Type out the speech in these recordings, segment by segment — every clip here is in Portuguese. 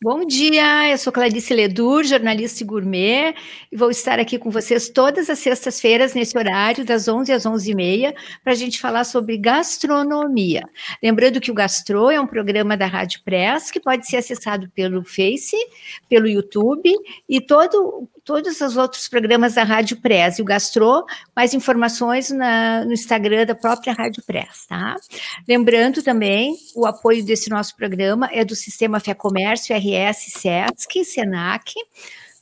Bom dia, eu sou Clarice Ledur, jornalista e gourmet, e vou estar aqui com vocês todas as sextas-feiras, nesse horário, das 11 às 11h30, para a gente falar sobre gastronomia. Lembrando que o Gastro é um programa da Rádio Press, que pode ser acessado pelo Face, pelo YouTube, e todo, todos os outros programas da Rádio Press. E o Gastro, mais informações na, no Instagram da própria Rádio Press, tá? Lembrando também, o apoio desse nosso programa é do Sistema Fé Comércio, RS, SESC, SENAC,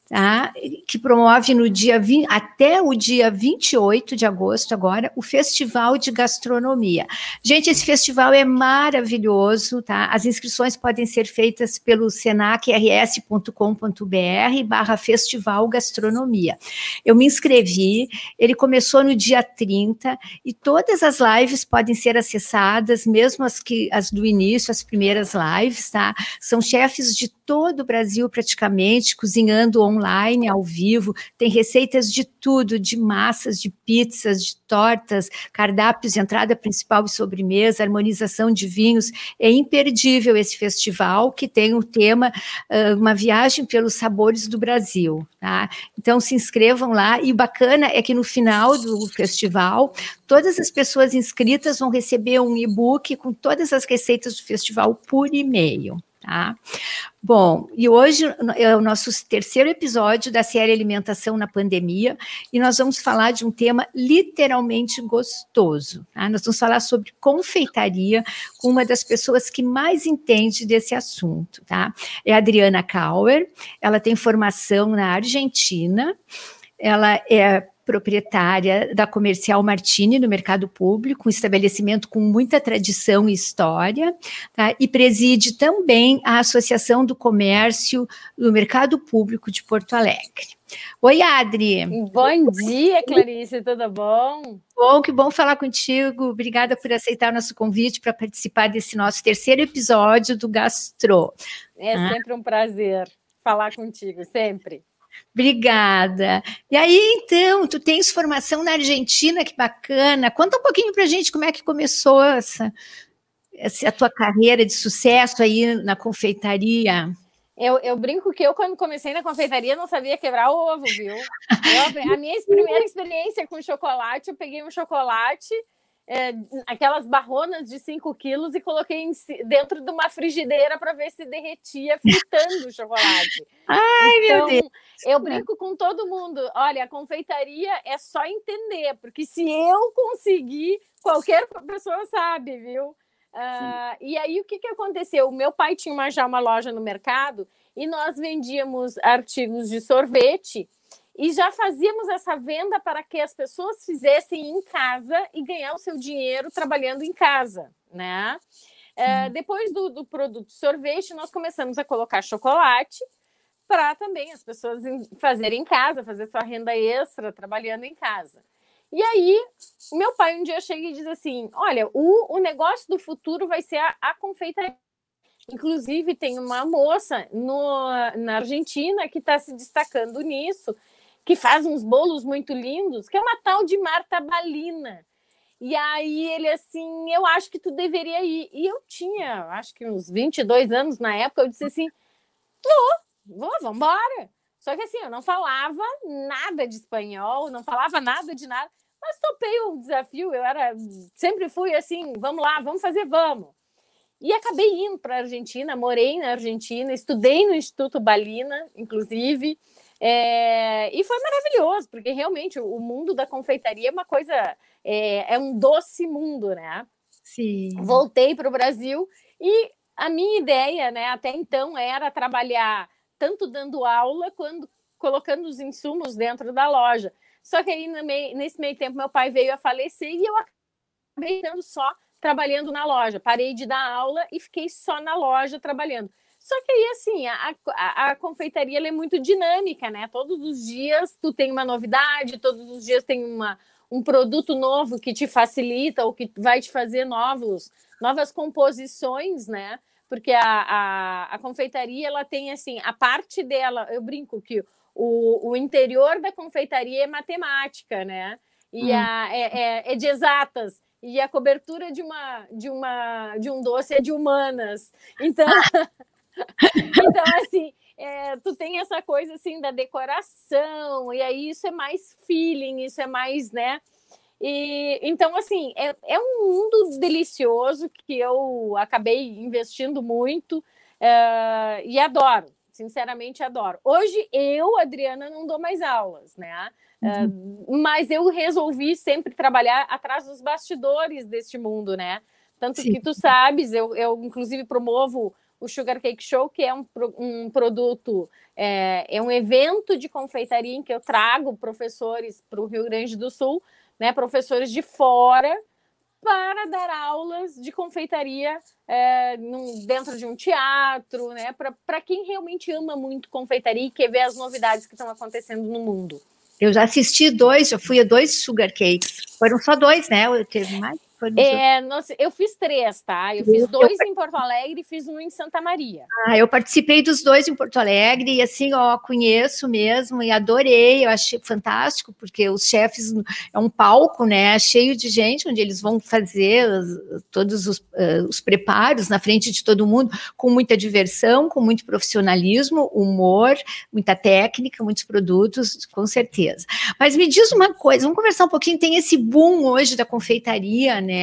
tá? que promove no dia 20, até o dia 28 de agosto agora o Festival de Gastronomia. Gente, esse festival é maravilhoso, tá? As inscrições podem ser feitas pelo senacrs.com.br barra Festival Gastronomia. Eu me inscrevi, ele começou no dia 30 e todas as lives podem ser acessadas, mesmo as que as do início, as primeiras lives, tá? São chefes de todo o Brasil praticamente cozinhando online online, ao vivo, tem receitas de tudo, de massas, de pizzas, de tortas, cardápios, entrada principal e sobremesa, harmonização de vinhos. É imperdível esse festival que tem o tema uh, Uma Viagem pelos Sabores do Brasil. Tá? Então se inscrevam lá e bacana é que no final do festival todas as pessoas inscritas vão receber um e-book com todas as receitas do festival por e-mail. Tá? Bom, e hoje é o nosso terceiro episódio da série Alimentação na Pandemia, e nós vamos falar de um tema literalmente gostoso. Tá? Nós vamos falar sobre confeitaria com uma das pessoas que mais entende desse assunto. Tá? É a Adriana Kauer, ela tem formação na Argentina, ela é proprietária da Comercial Martini no mercado público, um estabelecimento com muita tradição e história, tá? e preside também a Associação do Comércio do Mercado Público de Porto Alegre. Oi, Adri. Bom dia, Clarice, tudo bom? Bom, que bom falar contigo. Obrigada por aceitar o nosso convite para participar desse nosso terceiro episódio do Gastro. É ah. sempre um prazer falar contigo, sempre. Obrigada. E aí, então, tu tens formação na Argentina, que bacana. Conta um pouquinho para a gente como é que começou essa, essa a tua carreira de sucesso aí na confeitaria. Eu, eu, brinco que eu, quando comecei na confeitaria, não sabia quebrar ovo, viu? Eu, a minha primeira experiência com chocolate, eu peguei um chocolate é, aquelas barronas de 5 quilos e coloquei em, dentro de uma frigideira para ver se derretia fritando o chocolate. Ai, então, meu Deus! Eu brinco com todo mundo. Olha, a confeitaria é só entender, porque se eu conseguir, qualquer pessoa sabe, viu? Uh, e aí, o que, que aconteceu? O meu pai tinha uma, já uma loja no mercado e nós vendíamos artigos de sorvete e já fazíamos essa venda para que as pessoas fizessem em casa e ganhar o seu dinheiro trabalhando em casa, né? É, depois do, do produto sorvete, nós começamos a colocar chocolate para também as pessoas fazerem em casa, fazer sua renda extra trabalhando em casa. E aí, meu pai um dia chega e diz assim: Olha, o, o negócio do futuro vai ser a, a confeitaria. Inclusive, tem uma moça no, na Argentina que está se destacando nisso que faz uns bolos muito lindos, que é uma tal de Marta Balina. E aí ele assim, eu acho que tu deveria ir. E eu tinha, acho que uns 22 anos na época, eu disse assim: vou, vou, embora. Só que assim, eu não falava nada de espanhol, não falava nada de nada, mas topei o desafio. Eu era, sempre fui assim: vamos lá, vamos fazer, vamos. E acabei indo para a Argentina, morei na Argentina, estudei no Instituto Balina, inclusive. É, e foi maravilhoso, porque realmente o mundo da confeitaria é uma coisa, é, é um doce mundo, né? Sim. Voltei para o Brasil e a minha ideia, né, até então, era trabalhar tanto dando aula quanto colocando os insumos dentro da loja. Só que aí, nesse meio tempo, meu pai veio a falecer e eu acabei ficando só trabalhando na loja. Parei de dar aula e fiquei só na loja trabalhando. Só que aí, assim, a, a, a confeitaria é muito dinâmica, né? Todos os dias tu tem uma novidade, todos os dias tem uma, um produto novo que te facilita ou que vai te fazer novos, novas composições, né? Porque a, a, a confeitaria, ela tem, assim, a parte dela, eu brinco que o, o interior da confeitaria é matemática, né? E hum. a, é, é, é de exatas e a cobertura de uma de uma de um doce é de humanas. Então, Então, assim, tem essa coisa assim da decoração, e aí isso é mais feeling, isso é mais, né? E então, assim, é, é um mundo delicioso que eu acabei investindo muito uh, e adoro, sinceramente adoro. Hoje eu, Adriana, não dou mais aulas, né? Uhum. Uh, mas eu resolvi sempre trabalhar atrás dos bastidores deste mundo, né? Tanto Sim. que tu sabes, eu, eu inclusive promovo o Sugar Cake Show, que é um, um produto, é, é um evento de confeitaria em que eu trago professores para o Rio Grande do Sul, né, professores de fora, para dar aulas de confeitaria é, num, dentro de um teatro, né, para quem realmente ama muito confeitaria e quer ver as novidades que estão acontecendo no mundo. Eu já assisti dois, já fui a dois sugar cakes. Foram só dois, né? Eu teve mais. É, nossa, eu fiz três, tá? Eu fiz dois eu... em Porto Alegre e fiz um em Santa Maria. Ah, eu participei dos dois em Porto Alegre e assim, ó, conheço mesmo e adorei, eu achei fantástico, porque os chefes é um palco, né, cheio de gente, onde eles vão fazer os, todos os, uh, os preparos na frente de todo mundo, com muita diversão, com muito profissionalismo, humor, muita técnica, muitos produtos, com certeza. Mas me diz uma coisa, vamos conversar um pouquinho, tem esse boom hoje da confeitaria, né?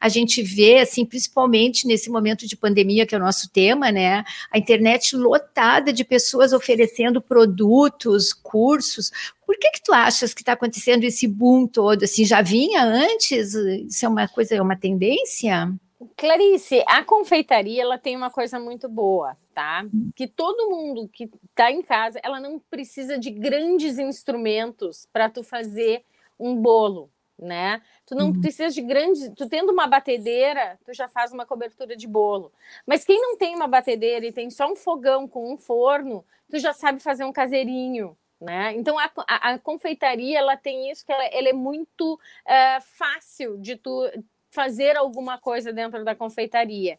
A gente vê, assim, principalmente nesse momento de pandemia, que é o nosso tema, né? A internet lotada de pessoas oferecendo produtos, cursos. Por que que tu achas que está acontecendo esse boom todo? Assim, já vinha antes? Isso é uma coisa, é uma tendência? Clarice, a confeitaria ela tem uma coisa muito boa, tá? Que todo mundo que está em casa, ela não precisa de grandes instrumentos para tu fazer um bolo, né? Tu não uhum. precisa de grande, tu tendo uma batedeira, tu já faz uma cobertura de bolo. Mas quem não tem uma batedeira e tem só um fogão com um forno, tu já sabe fazer um caseirinho, né? Então a, a, a confeitaria ela tem isso que ela, ela é muito uh, fácil de tu fazer alguma coisa dentro da confeitaria.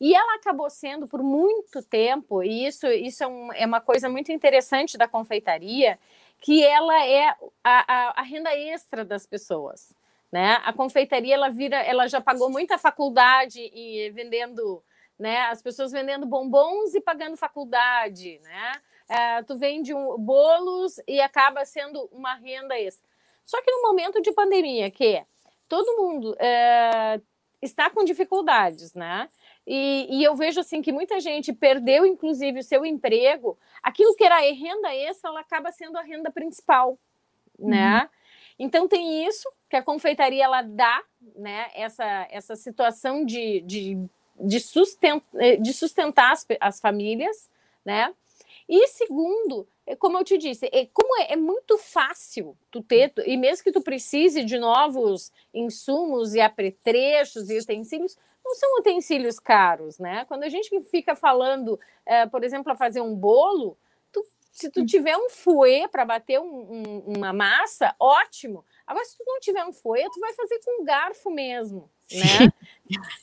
E ela acabou sendo por muito tempo, e isso, isso é, um, é uma coisa muito interessante da confeitaria, que ela é a, a, a, renda extra das pessoas. Né? A confeitaria ela vira, ela já pagou muita faculdade e vendendo, né? As pessoas vendendo bombons e pagando faculdade, né? É, tu vende um, bolos e acaba sendo uma renda extra. Só que no momento de pandemia, que todo mundo é, está com dificuldades, né? E, e, eu vejo assim que muita gente perdeu, inclusive, o seu emprego. Aquilo que era renda extra, ela acaba sendo a renda principal, né? Uhum. Então tem isso que a confeitaria ela dá, né? Essa, essa situação de, de, de, sustentar, de sustentar as, as famílias, né? E segundo, é como eu te disse, é, como é, é, muito fácil tu ter, e mesmo que tu precise de novos insumos e apetrechos e utensílios, não são utensílios caros, né? Quando a gente fica falando, é, por exemplo, a fazer um bolo, tu, se tu tiver um fouet para bater um, um, uma massa, ótimo. Agora, se tu não tiver um fouet, tu vai fazer com um garfo mesmo, né?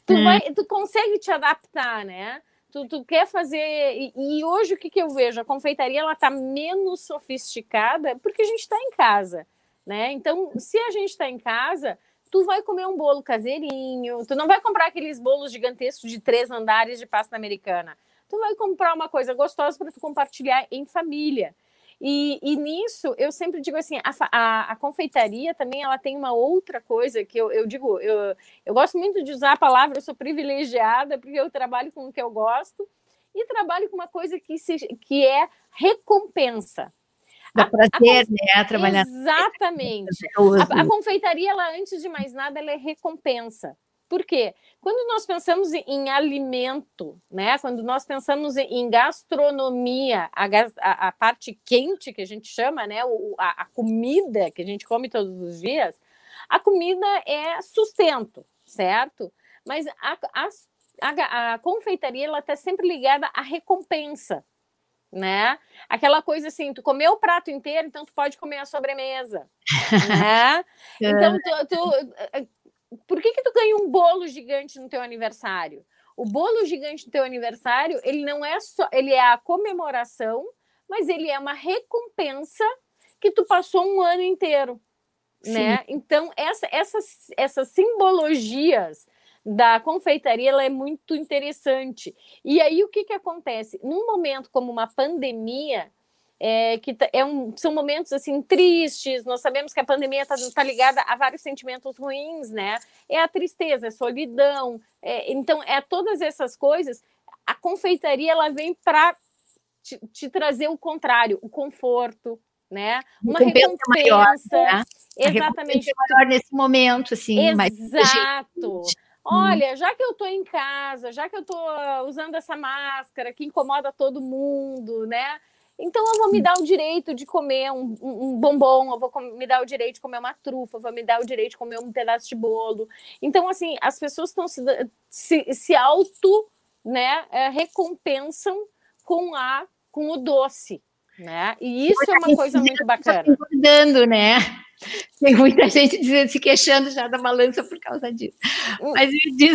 tu, é. vai, tu consegue te adaptar, né? tu, tu quer fazer. E, e, hoje o que, que eu vejo? A confeitaria ela está menos sofisticada porque a gente está em casa. Né? Então, se a gente está em casa, tu vai comer um bolo caseirinho, tu não vai comprar aqueles bolos gigantescos de três andares de pasta americana. Tu vai comprar uma coisa gostosa para tu compartilhar em família. E, e, nisso eu sempre digo assim, a, a, a, confeitaria também ela tem uma outra coisa que eu, eu digo, eu, eu gosto muito de usar a palavra, eu sou privilegiada, porque eu trabalho com o que eu gosto e trabalho com uma coisa que, se, que é recompensa. Dá prazer, a, né? Trabalhar. Exatamente. A, a confeitaria, ela, antes de mais nada, ela é recompensa. Por quê? Quando nós pensamos em alimento, né? Quando nós pensamos em gastronomia, a, a, a parte quente que a gente chama, né? O, a, a comida que a gente come todos os dias, a comida é sustento, certo? Mas a, a, a confeitaria ela está sempre ligada à recompensa, né? Aquela coisa assim, tu comeu o prato inteiro, então tu pode comer a sobremesa, né? Então tu, tu por que, que tu ganha um bolo gigante no teu aniversário? O bolo gigante no teu aniversário, ele não é só, ele é a comemoração, mas ele é uma recompensa que tu passou um ano inteiro, Sim. né? Então essa, essas, essas simbologias da confeitaria ela é muito interessante. E aí o que que acontece? Num momento como uma pandemia, é, que é um, são momentos assim tristes. Nós sabemos que a pandemia está tá ligada a vários sentimentos ruins, né? É a tristeza, é a solidão. É, então, é todas essas coisas. A confeitaria ela vem para te, te, trazer o contrário, o conforto, né? Uma recompensa, maior, né? exatamente maior nesse momento, assim. Exato. Olha, já que eu estou em casa, já que eu estou usando essa máscara que incomoda todo mundo, né? Então eu vou me dar o direito de comer um, um bombom, eu vou me dar o direito de comer uma trufa, eu vou me dar o direito de comer um pedaço de bolo. Então, assim, as pessoas estão se, se, se auto né, é, recompensam com a com o doce, né? E isso é uma coisa muito bacana. Engordando, né? Tem muita gente dizendo, se queixando já da balança por causa disso. Mas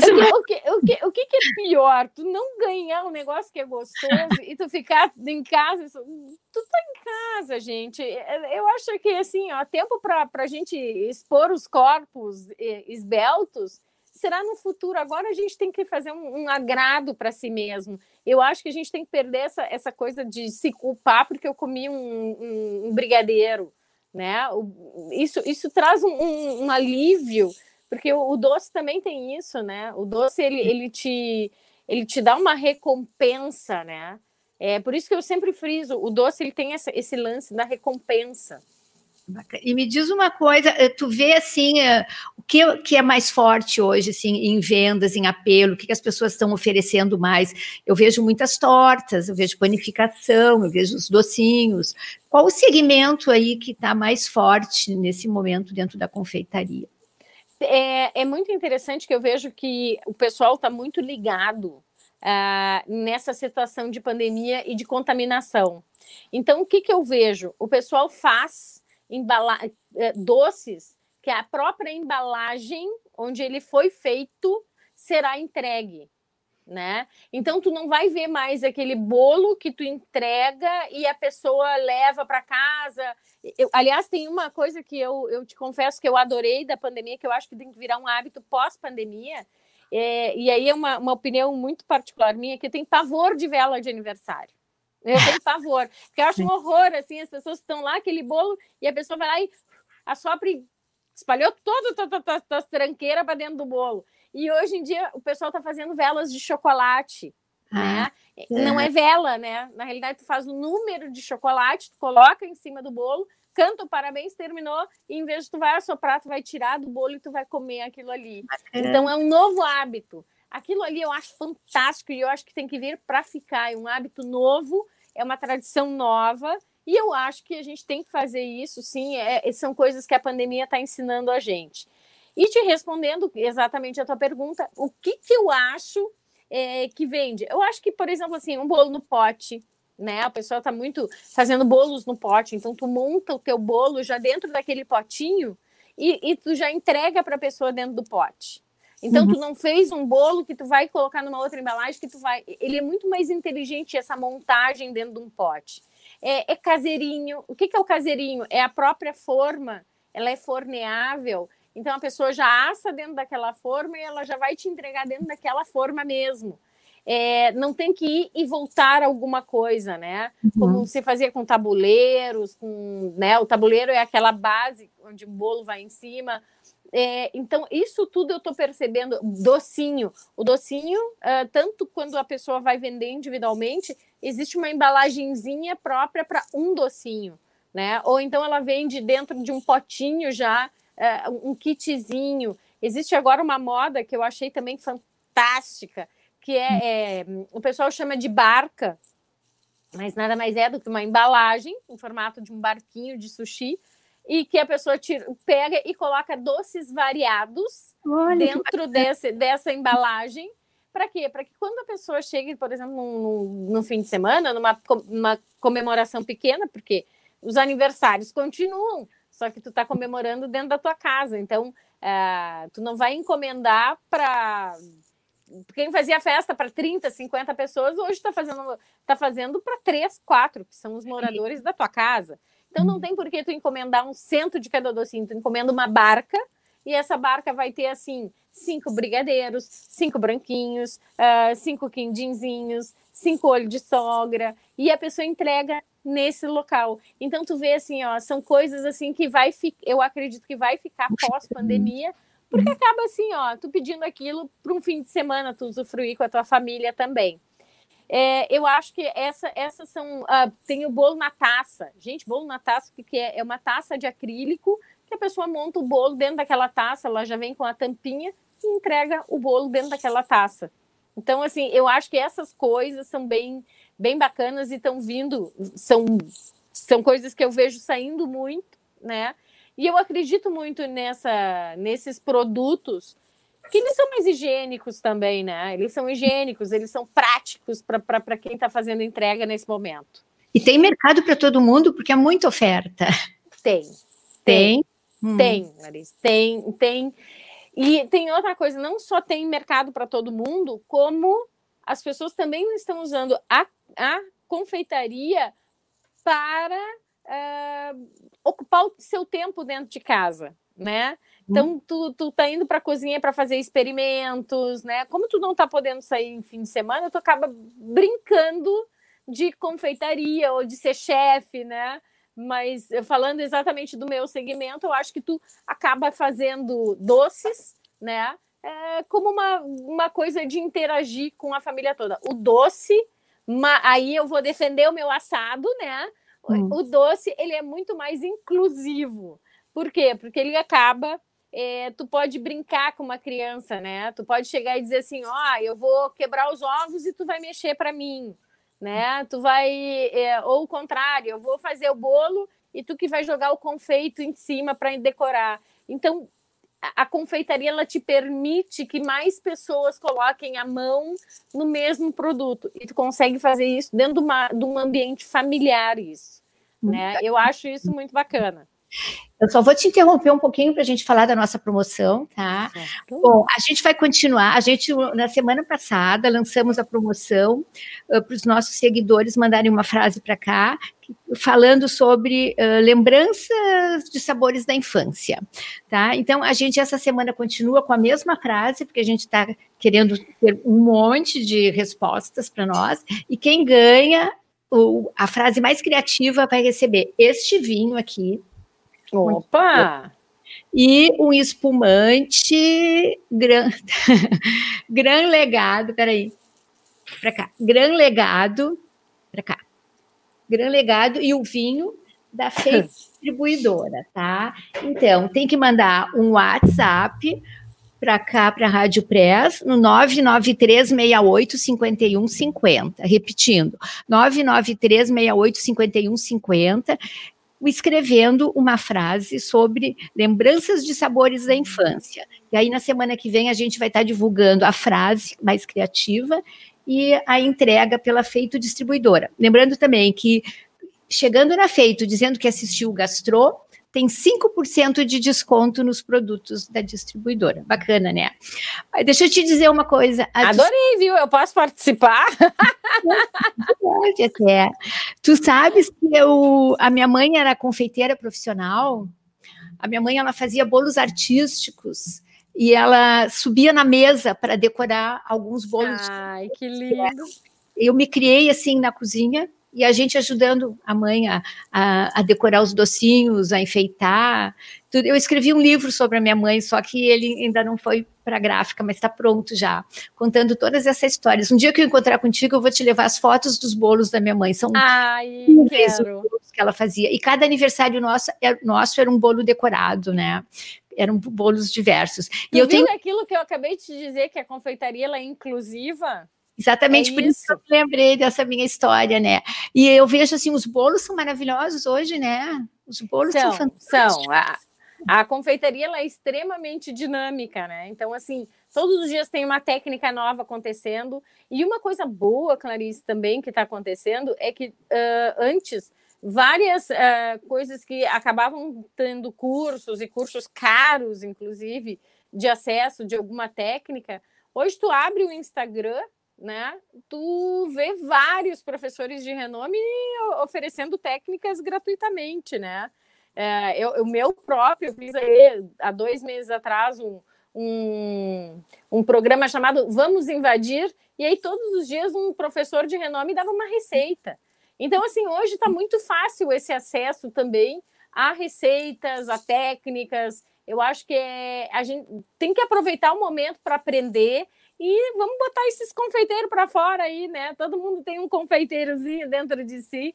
uma... o, que, o, que, o que é pior? Tu não ganhar um negócio que é gostoso e tu ficar em casa. Tu tá em casa, gente. É, eu acho que assim, ó, tempo para a gente expor os corpos esbeltos será no futuro. Agora a gente tem que fazer um, um agrado para si mesmo. Eu acho que a gente tem que perder essa, essa coisa de se culpar porque eu comi um, um, um brigadeiro, né? Isso, isso traz um, alívio, porque o, o, doce também tem isso, né? O doce ele, ele, te, ele te dá uma recompensa, né? É por isso que eu sempre friso, o doce ele tem essa, esse lance da recompensa. E me diz uma coisa, eh, tu vê assim, eh, o que, que é mais forte hoje, assim, em vendas, em apelo, o que, que as pessoas estão oferecendo mais? Eu vejo muitas tortas, eu vejo panificação, eu vejo os docinhos. Qual o segmento aí que está mais forte nesse momento dentro da confeitaria? É, é muito interessante que eu vejo que o pessoal está muito ligado Uh, nessa situação de pandemia e de contaminação. Então, o que, que eu vejo? O pessoal faz embala é, doces que a própria embalagem onde ele foi feito será entregue, né? Então tu não vai ver mais aquele bolo que tu entrega e a pessoa leva para casa. Eu, aliás, tem uma coisa que eu, eu te confesso que eu adorei da pandemia, que eu acho que tem que virar um hábito pós-pandemia. É, e aí é uma, uma opinião muito particular minha, que tem pavor de vela de aniversário. Eu tenho pavor. Porque eu acho um horror, assim, as pessoas estão lá, aquele bolo, e a pessoa vai lá e assopra e espalhou toda as tranqueiras para dentro do bolo. E hoje em dia o pessoal está fazendo velas de chocolate. Ah, né? É. Não é vela, né? Na realidade, tu faz o número de chocolate, tu coloca em cima do bolo, canta o parabéns, terminou, e em vez de tu vai assoprar, tu vai tirar do bolo e tu vai comer aquilo ali. Então é um novo hábito. Aquilo ali eu acho fantástico e eu acho que tem que vir para ficar. É um hábito novo, é uma tradição nova e eu acho que a gente tem que fazer isso, sim. É, são coisas que a pandemia está ensinando a gente. E te respondendo exatamente a tua pergunta, o que, que eu acho é, que vende? Eu acho que, por exemplo, assim, um bolo no pote, né? A pessoa está muito fazendo bolos no pote, então tu monta o teu bolo já dentro daquele potinho e, e tu já entrega para a pessoa dentro do pote. Então, uhum. tu não fez um bolo que tu vai colocar numa outra embalagem que tu vai. Ele é muito mais inteligente essa montagem dentro de um pote. É, é caseirinho. O que, que é o caseirinho? É a própria forma, ela é forneável. Então, a pessoa já assa dentro daquela forma e ela já vai te entregar dentro daquela forma mesmo. É, não tem que ir e voltar alguma coisa, né? Uhum. Como se fazia com tabuleiros, com, né? O tabuleiro é aquela base onde o bolo vai em cima. É, então, isso tudo eu estou percebendo. Docinho. O docinho, uh, tanto quando a pessoa vai vender individualmente, existe uma embalagenzinha própria para um docinho, né? Ou então ela vende dentro de um potinho já, uh, um kitzinho. Existe agora uma moda que eu achei também fantástica, que é, é o pessoal chama de barca, mas nada mais é do que uma embalagem em formato de um barquinho de sushi e que a pessoa tira, pega e coloca doces variados Olha, dentro desse, dessa embalagem. Para quê? Para que quando a pessoa chegue, por exemplo, no, no fim de semana, numa, numa comemoração pequena, porque os aniversários continuam, só que tu está comemorando dentro da tua casa. Então, uh, tu não vai encomendar para quem fazia festa para 30, 50 pessoas, hoje está fazendo, tá fazendo para 3, 4, que são os moradores da tua casa. Então não tem por que tu encomendar um cento de cada docinho, tu encomenda uma barca e essa barca vai ter assim cinco brigadeiros, cinco branquinhos, uh, cinco quindinzinhos, cinco olhos de sogra, e a pessoa entrega nesse local. Então tu vê assim, ó, são coisas assim que vai eu acredito que vai ficar pós pandemia, porque acaba assim, ó, tu pedindo aquilo para um fim de semana tu usufruir com a tua família também. É, eu acho que essa, essas são. Uh, tem o bolo na taça. Gente, bolo na taça, o que é? É uma taça de acrílico que a pessoa monta o bolo dentro daquela taça, ela já vem com a tampinha e entrega o bolo dentro daquela taça. Então, assim, eu acho que essas coisas são bem, bem bacanas e estão vindo, são, são coisas que eu vejo saindo muito, né? E eu acredito muito nessa, nesses produtos que eles são mais higiênicos também, né? Eles são higiênicos, eles são práticos para quem está fazendo entrega nesse momento. E tem mercado para todo mundo, porque é muita oferta. Tem. Tem. Tem, hum. Larissa. Tem, tem. E tem outra coisa, não só tem mercado para todo mundo, como as pessoas também estão usando a, a confeitaria para uh, ocupar o seu tempo dentro de casa, né? Então, uhum. tu, tu tá indo para a cozinha para fazer experimentos, né? Como tu não tá podendo sair em fim de semana, tu acaba brincando de confeitaria ou de ser chefe, né? Mas falando exatamente do meu segmento, eu acho que tu acaba fazendo doces, né? É, como uma, uma coisa de interagir com a família toda. O doce, aí eu vou defender o meu assado, né? Hum. O doce, ele é muito mais inclusivo. Por quê? Porque ele acaba é, tu pode brincar com uma criança, né? Tu pode chegar e dizer assim, ó, oh, eu vou quebrar os ovos e tu vai mexer para mim, né? Tu vai, é, ou o contrário, eu vou fazer o bolo e tu que vai jogar o confeito em cima para decorar. Então, a, a confeitaria ela te permite que mais pessoas coloquem a mão no mesmo produto e tu consegue fazer isso dentro de, uma, de um ambiente familiar isso, né? Eu acho isso muito bacana. Eu só vou te interromper um pouquinho para a gente falar da nossa promoção, tá? Certo. Bom, a gente vai continuar. A gente, na semana passada, lançamos a promoção uh, para os nossos seguidores mandarem uma frase para cá, falando sobre uh, lembranças de sabores da infância, tá? Então, a gente, essa semana, continua com a mesma frase, porque a gente está querendo ter um monte de respostas para nós, e quem ganha o, a frase mais criativa vai receber este vinho aqui, Opa! E um espumante gran, gran legado, peraí, para cá, gran legado, para cá, gran legado e o vinho da Feita Distribuidora, tá? Então, tem que mandar um WhatsApp para cá, para a Rádio Press, no 993685150. Repetindo, 993685150 escrevendo uma frase sobre lembranças de sabores da infância. E aí, na semana que vem, a gente vai estar divulgando a frase mais criativa e a entrega pela Feito Distribuidora. Lembrando também que, chegando na Feito, dizendo que assistiu o Gastro, tem 5% de desconto nos produtos da distribuidora. Bacana, né? Deixa eu te dizer uma coisa. Adorei, viu? Eu posso participar? Pode até. Tu sabes que eu, a minha mãe era confeiteira profissional. A minha mãe ela fazia bolos artísticos e ela subia na mesa para decorar alguns bolos. Ai, que lindo! Eu me criei assim na cozinha e a gente ajudando a mãe a, a, a, decorar os docinhos, a enfeitar. Tudo. Eu escrevi um livro sobre a minha mãe, só que ele ainda não foi para a gráfica, mas está pronto já, contando todas essas histórias. Um dia que eu encontrar contigo, eu vou te levar as fotos dos bolos da minha mãe. São Ai, quero. bolos que ela fazia. E cada aniversário nosso, é, nosso era um bolo decorado, né? Eram bolos diversos. Tu e eu tenho aquilo que eu acabei de te dizer, que a confeitaria ela é inclusiva? Exatamente é por isso. isso que eu lembrei dessa minha história, né? E eu vejo assim, os bolos são maravilhosos hoje, né? Os bolos são, são fantásticos. São. A, a confeitaria ela é extremamente dinâmica, né? Então, assim, todos os dias tem uma técnica nova acontecendo. E uma coisa boa, Clarice, também que está acontecendo é que uh, antes várias uh, coisas que acabavam tendo cursos e cursos caros, inclusive, de acesso de alguma técnica. Hoje tu abre o Instagram né? Tu vê vários professores de renome oferecendo técnicas gratuitamente, né? É, eu, o meu próprio, fiz aí, há dois meses atrás um, um, um programa chamado Vamos Invadir, e aí todos os dias um professor de renome dava uma receita. Então, assim, hoje está muito fácil esse acesso também a receitas, a técnicas. Eu acho que é, a gente tem que aproveitar o momento para aprender e vamos botar esses confeiteiros para fora aí, né? Todo mundo tem um confeiteirozinho dentro de si.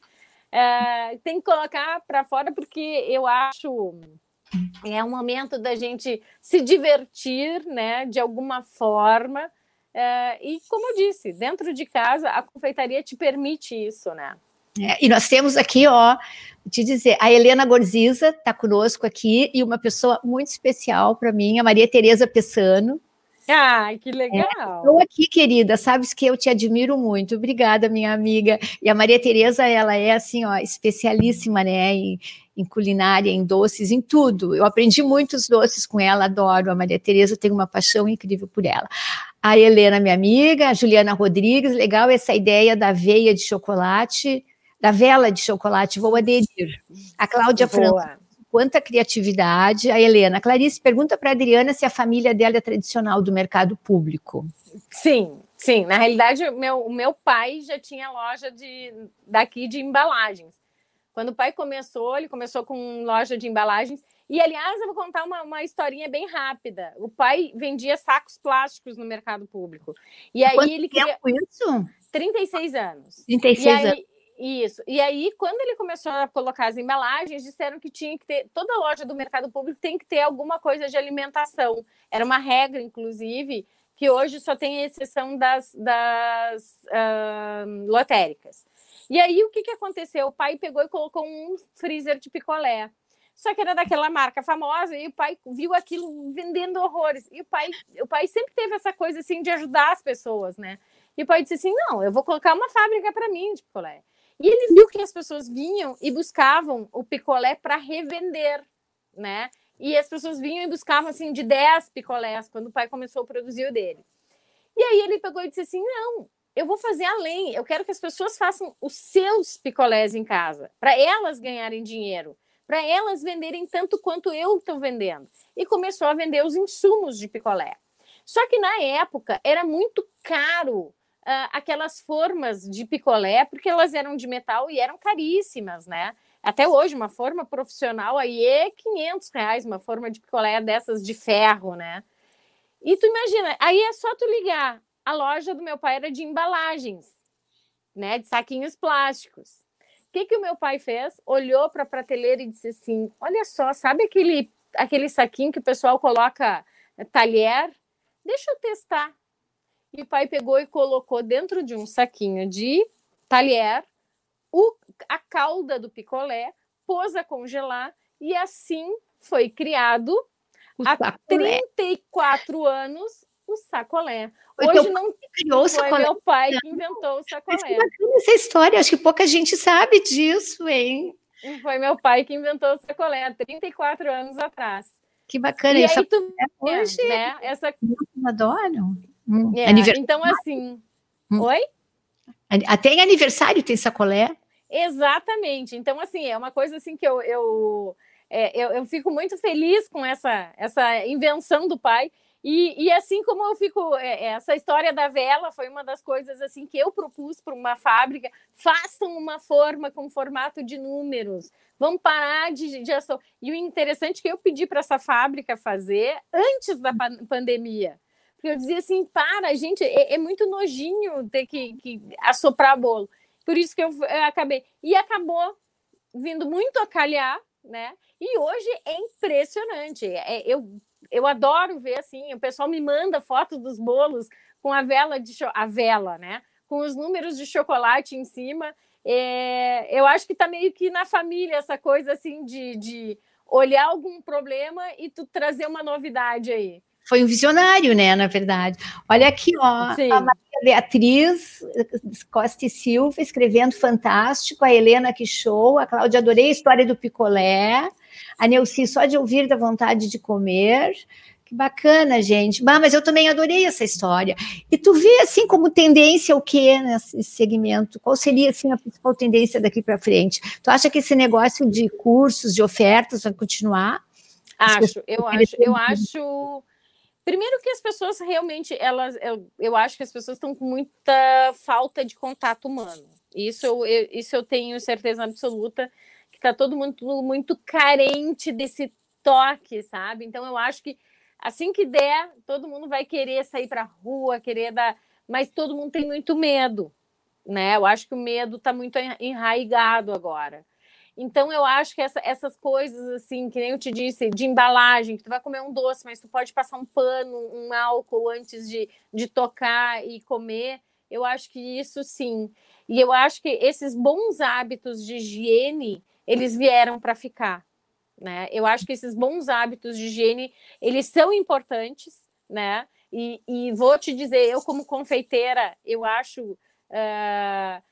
É, tem que colocar para fora porque eu acho é um momento da gente se divertir, né? De alguma forma. É, e como eu disse, dentro de casa a confeitaria te permite isso, né? É, e nós temos aqui, ó, te dizer, a Helena Gorziza está conosco aqui e uma pessoa muito especial para mim, a Maria Tereza Pessano. Ai, que legal! Estou é, aqui, querida, sabes que eu te admiro muito. Obrigada, minha amiga. E a Maria Tereza, ela é assim, ó, especialíssima, né, em, em culinária, em doces, em tudo. Eu aprendi muitos doces com ela, adoro. A Maria Tereza tenho uma paixão incrível por ela. A Helena, minha amiga, a Juliana Rodrigues, legal essa ideia da veia de chocolate da vela de chocolate, vou aderir. A Cláudia França, quanta criatividade. A Helena, Clarice, pergunta para a Adriana se a família dela é tradicional do mercado público. Sim, sim. Na realidade, o meu, o meu pai já tinha loja de, daqui de embalagens. Quando o pai começou, ele começou com loja de embalagens. E, aliás, eu vou contar uma, uma historinha bem rápida. O pai vendia sacos plásticos no mercado público. E aí Quanto ele queria... tempo isso? 36 anos. 36 aí, anos. Isso. E aí, quando ele começou a colocar as embalagens, disseram que tinha que ter. Toda loja do mercado público tem que ter alguma coisa de alimentação. Era uma regra, inclusive, que hoje só tem exceção das, das uh, lotéricas. E aí, o que, que aconteceu? O pai pegou e colocou um freezer de picolé. Só que era daquela marca famosa, e o pai viu aquilo vendendo horrores. E o pai, o pai sempre teve essa coisa assim de ajudar as pessoas, né? E o pai disse assim: não, eu vou colocar uma fábrica para mim de picolé. E ele viu que as pessoas vinham e buscavam o picolé para revender, né? E as pessoas vinham e buscavam assim de 10 picolés quando o pai começou a produzir o dele. E aí ele pegou e disse assim: "Não, eu vou fazer além. Eu quero que as pessoas façam os seus picolés em casa, para elas ganharem dinheiro, para elas venderem tanto quanto eu estou vendendo". E começou a vender os insumos de picolé. Só que na época era muito caro uh, aquelas formas de picolé, porque elas eram de metal e eram caríssimas, né? Até hoje, uma forma profissional aí é 500 reais, uma forma de picolé dessas de ferro, né? E tu imagina, aí é só tu ligar. A loja do meu pai era de embalagens, né? De saquinhos plásticos. O que, que o meu pai fez? Olhou para a prateleira e disse assim: Olha só, sabe aquele, aquele saquinho que o pessoal coloca talher? Deixa eu testar. E o pai pegou e colocou dentro de um saquinho de talher o, a calda do picolé, pôs a congelar e assim foi criado o há sacolé. 34 anos o sacolé. Hoje não criou o sacolé. foi meu pai que inventou o sacolé. essa história, acho que pouca gente sabe disso, hein? Foi meu pai que inventou o sacolé há 34 anos atrás. Que bacana. E aí tu hoje, né? Essa... Adoro. Hum, é, aniversário. Então, assim. Hum. Oi? Até em aniversário tem sacolé. Exatamente. Então, assim, é uma coisa assim que eu, eu, é, eu, eu, fico muito feliz com essa, essa invenção do pai. E, e assim como eu fico, é, é essa história da vela foi uma das coisas assim que eu propus para uma fábrica. Façam uma forma com formato de números. Vamos parar de, de ação. E o interessante é que eu pedi para essa fábrica fazer antes da pandemia. Porque eu dizia assim, para, gente, é, é muito nojinho ter que, que, assoprar bolo. Por isso que eu, eu acabei. E acabou vindo muito a calhar, né? E hoje é impressionante. É, eu, eu adoro ver assim, o pessoal me manda fotos dos bolos com a vela de a vela, né? Com os números de chocolate em cima. É, eu acho que está meio que na família essa coisa assim de, de olhar algum problema e tu trazer uma novidade aí foi um visionário, né, na verdade. Olha aqui, ó, Sim. a Maria Beatriz Costa e Silva escrevendo fantástico, a Helena que show, a Cláudia adorei a história do picolé, a Neuci só de ouvir da vontade de comer. Que bacana, gente. Bah, mas eu também adorei essa história. E tu vê assim como tendência o que nesse segmento? Qual seria assim a principal tendência daqui para frente? Tu acha que esse negócio de cursos, de ofertas vai continuar? Acho, eu acho, eu acho Primeiro que as pessoas realmente, elas, eu, eu acho que as pessoas estão com muita falta de contato humano. Isso eu, eu isso eu tenho certeza absoluta que está todo mundo muito carente desse toque, sabe? Então eu acho que assim que der, todo mundo vai querer sair para a rua, querer dar, mas todo mundo tem muito medo, né? Eu acho que o medo está muito enraigado agora. Então, eu acho que essa, essas coisas, assim, que nem eu te disse, de embalagem, que tu vai comer um doce, mas tu pode passar um pano, um álcool antes de, de tocar e comer, eu acho que isso sim. E eu acho que esses bons hábitos de higiene, eles vieram para ficar, né? Eu acho que esses bons hábitos de higiene, eles são importantes, né? E, e vou te dizer, eu como confeiteira, eu acho... Uh,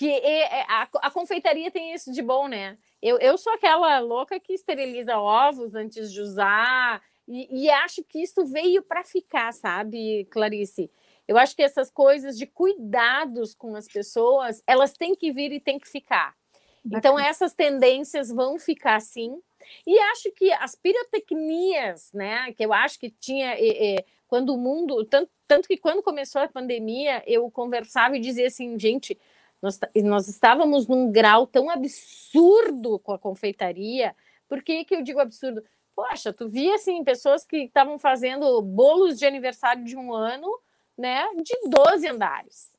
que é, a, a, confeitaria tem isso de bom, né? Eu, eu sou aquela louca que esteriliza ovos antes de usar, e, e acho que isso veio para ficar, sabe, Clarice? Eu acho que essas coisas de cuidados com as pessoas, elas têm que vir e têm que ficar. Então, essas tendências vão ficar assim. E acho que as pirotecnias, né, que eu acho que tinha, é, é, quando o mundo, tanto, tanto que quando começou a pandemia, eu conversava e dizia assim, gente, nós, nós estávamos num grau tão absurdo com a confeitaria. Por que, que eu digo absurdo? Poxa, tu via assim, pessoas que estavam fazendo bolos de aniversário de um ano, né, de 12 andares.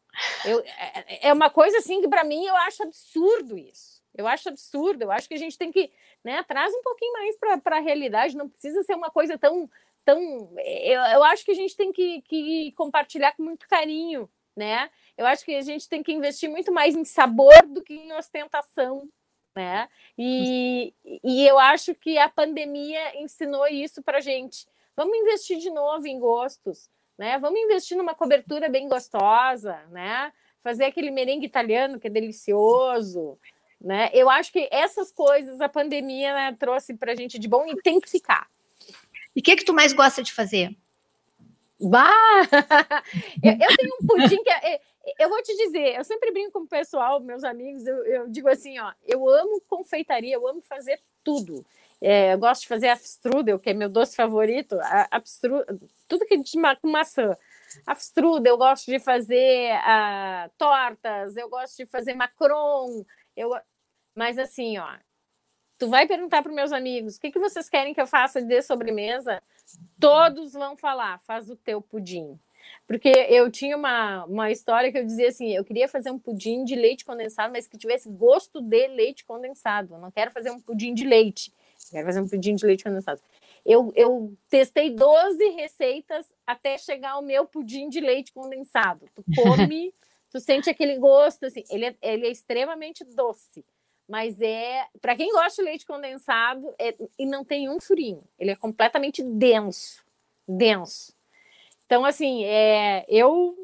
Eu, é, é uma coisa assim que para mim eu acho absurdo isso. Eu acho absurdo. Eu acho que a gente tem que, né, traz um pouquinho mais para a realidade. Não precisa ser uma coisa tão, tão. Eu, eu acho que a gente tem que, que compartilhar com muito carinho, né? Eu acho que a gente tem que investir muito mais em sabor do que em ostentação, né? E, e eu acho que a pandemia ensinou isso para gente. Vamos investir de novo em gostos, né? Vamos investir numa cobertura bem gostosa, né? Fazer aquele merengue italiano que é delicioso, né? Eu acho que essas coisas a pandemia né, trouxe para gente de bom e tem que ficar. E o que que tu mais gosta de fazer? Bah! eu, eu tenho um pudim que é, é eu vou te dizer, eu sempre brinco com o pessoal, meus amigos, eu, eu digo assim, ó, eu amo confeitaria, eu amo fazer tudo. É, eu gosto de fazer afstrudel, que é meu doce favorito, tudo que de ma com maçã. Afstrudel, eu gosto de fazer uh, tortas, eu gosto de fazer macron, eu... mas assim, ó, tu vai perguntar para meus amigos, o que, que vocês querem que eu faça de sobremesa? Todos vão falar, faz o teu pudim. Porque eu tinha uma, uma história que eu dizia assim: eu queria fazer um pudim de leite condensado, mas que tivesse gosto de leite condensado. Eu não quero fazer um pudim de leite, quero fazer um pudim de leite condensado. Eu, eu testei 12 receitas até chegar ao meu pudim de leite condensado. Tu come, tu sente aquele gosto, assim, ele é, ele é extremamente doce. Mas é, para quem gosta de leite condensado, é, e não tem um furinho, ele é completamente denso, denso. Então, assim, é, eu.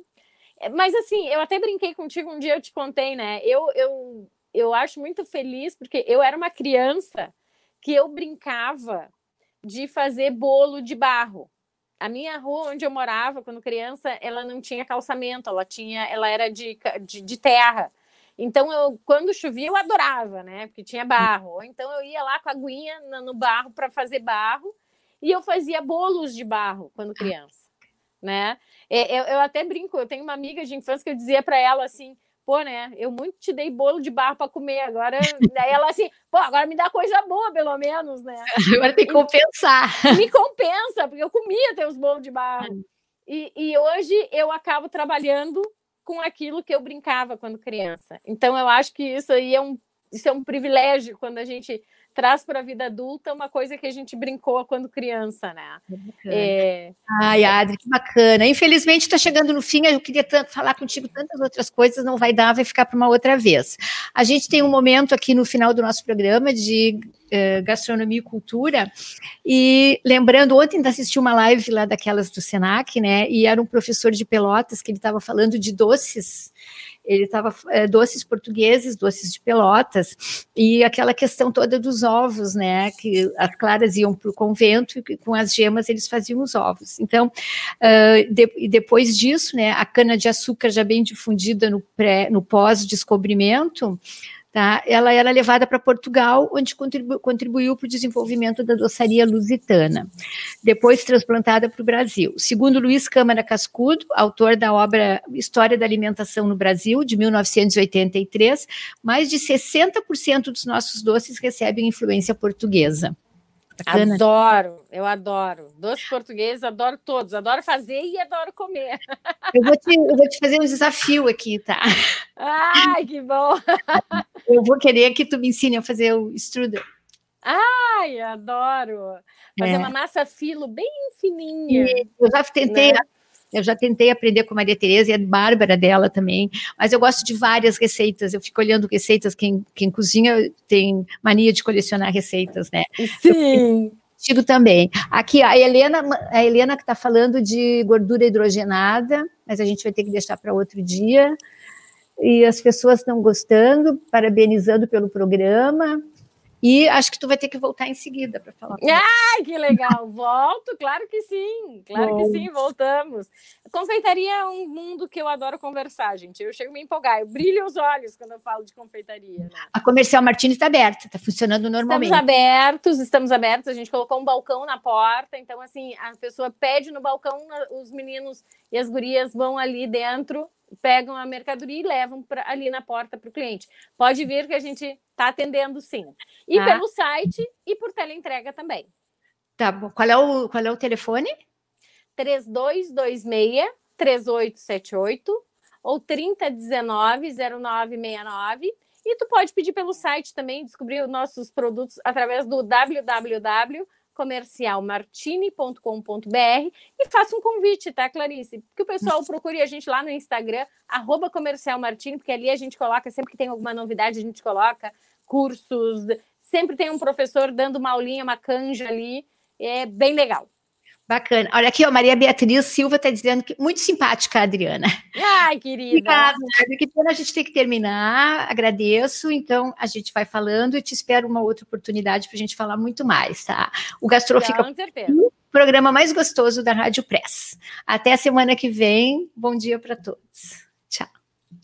Mas, assim, eu até brinquei contigo um dia, eu te contei, né? Eu, eu, eu acho muito feliz, porque eu era uma criança que eu brincava de fazer bolo de barro. A minha rua onde eu morava, quando criança, ela não tinha calçamento, ela tinha, ela era de, de, de terra. Então, eu, quando chovia, eu adorava, né? Porque tinha barro. Então eu ia lá com a aguinha no barro para fazer barro e eu fazia bolos de barro quando criança né? É, eu, eu até brinco, eu tenho uma amiga de infância que eu dizia para ela assim, pô, né? Eu muito te dei bolo de barro para comer, agora. Daí ela assim, pô, agora me dá coisa boa, pelo menos, né? Agora tem que compensar. Me compensa, porque eu comia teus bolos de barro. E, e hoje eu acabo trabalhando com aquilo que eu brincava quando criança. Então eu acho que isso aí é um, isso é um privilégio quando a gente traz para a vida adulta uma coisa que a gente brincou quando criança, né? É... Ai, Adri, que bacana. Infelizmente está chegando no fim, eu queria tanto falar contigo tantas outras coisas, não vai dar, vai ficar para uma outra vez. A gente tem um momento aqui no final do nosso programa de uh, gastronomia e cultura, e lembrando, ontem assisti uma live lá daquelas do Senac, né? E era um professor de Pelotas que ele estava falando de doces ele estava é, doces portugueses, doces de pelotas, e aquela questão toda dos ovos, né? Que as claras iam para o convento e com as gemas eles faziam os ovos. Então, uh, de, depois disso, né, a cana-de-açúcar já bem difundida no, pré, no pós-descobrimento, tá? Ela era levada para Portugal, onde contribu contribuiu para o desenvolvimento da doçaria lusitana. Depois transplantada para o Brasil. Segundo Luiz Câmara Cascudo, autor da obra História da Alimentação no Brasil, de 1983, mais de 60% dos nossos doces recebem influência portuguesa. Bacana. Adoro, eu adoro. Doces portugueses, adoro todos. Adoro fazer e adoro comer. Eu vou te, eu vou te fazer um desafio aqui, tá? Ai, que bom! Eu vou querer que tu me ensine a fazer o strudel. Ai, adoro! Fazer é. uma massa filo bem fininha. E eu já tentei né? Eu já tentei aprender com a Maria Tereza e a Bárbara dela também, mas eu gosto de várias receitas. Eu fico olhando receitas. Quem, quem cozinha tem mania de colecionar receitas, né? Sim. Contigo também. Aqui, a Helena, a Helena que está falando de gordura hidrogenada, mas a gente vai ter que deixar para outro dia. E as pessoas estão gostando, parabenizando pelo programa. E acho que tu vai ter que voltar em seguida para falar. Ai, que legal! Volto, claro que sim, claro Bom. que sim, voltamos. Confeitaria é um mundo que eu adoro conversar, gente. Eu chego a me empolgar, eu brilho os olhos quando eu falo de confeitaria. Né? A comercial Martins está aberta, está funcionando normalmente. Estamos abertos, estamos abertos. A gente colocou um balcão na porta, então assim a pessoa pede no balcão, os meninos e as gurias vão ali dentro pegam a mercadoria e levam pra, ali na porta para o cliente. Pode vir que a gente está atendendo sim. E ah. pelo site e por teleentrega também. Tá bom. Qual é o, qual é o telefone? 3226 3878 ou 3019 0969. E tu pode pedir pelo site também, descobrir os nossos produtos através do www comercialmartini.com.br e faça um convite, tá, Clarice? Que o pessoal procure a gente lá no Instagram, arroba comercialmartini, porque ali a gente coloca, sempre que tem alguma novidade, a gente coloca cursos, sempre tem um professor dando uma aulinha, uma canja ali, é bem legal. Bacana. Olha aqui, ó, Maria Beatriz Silva está dizendo que muito simpática Adriana. Ai, querida. Obrigada. A gente tem que terminar. Agradeço. Então, a gente vai falando e te espero uma outra oportunidade para a gente falar muito mais, tá? O Gastro fica Com certeza. o programa mais gostoso da Rádio Press. Até a semana que vem. Bom dia para todos.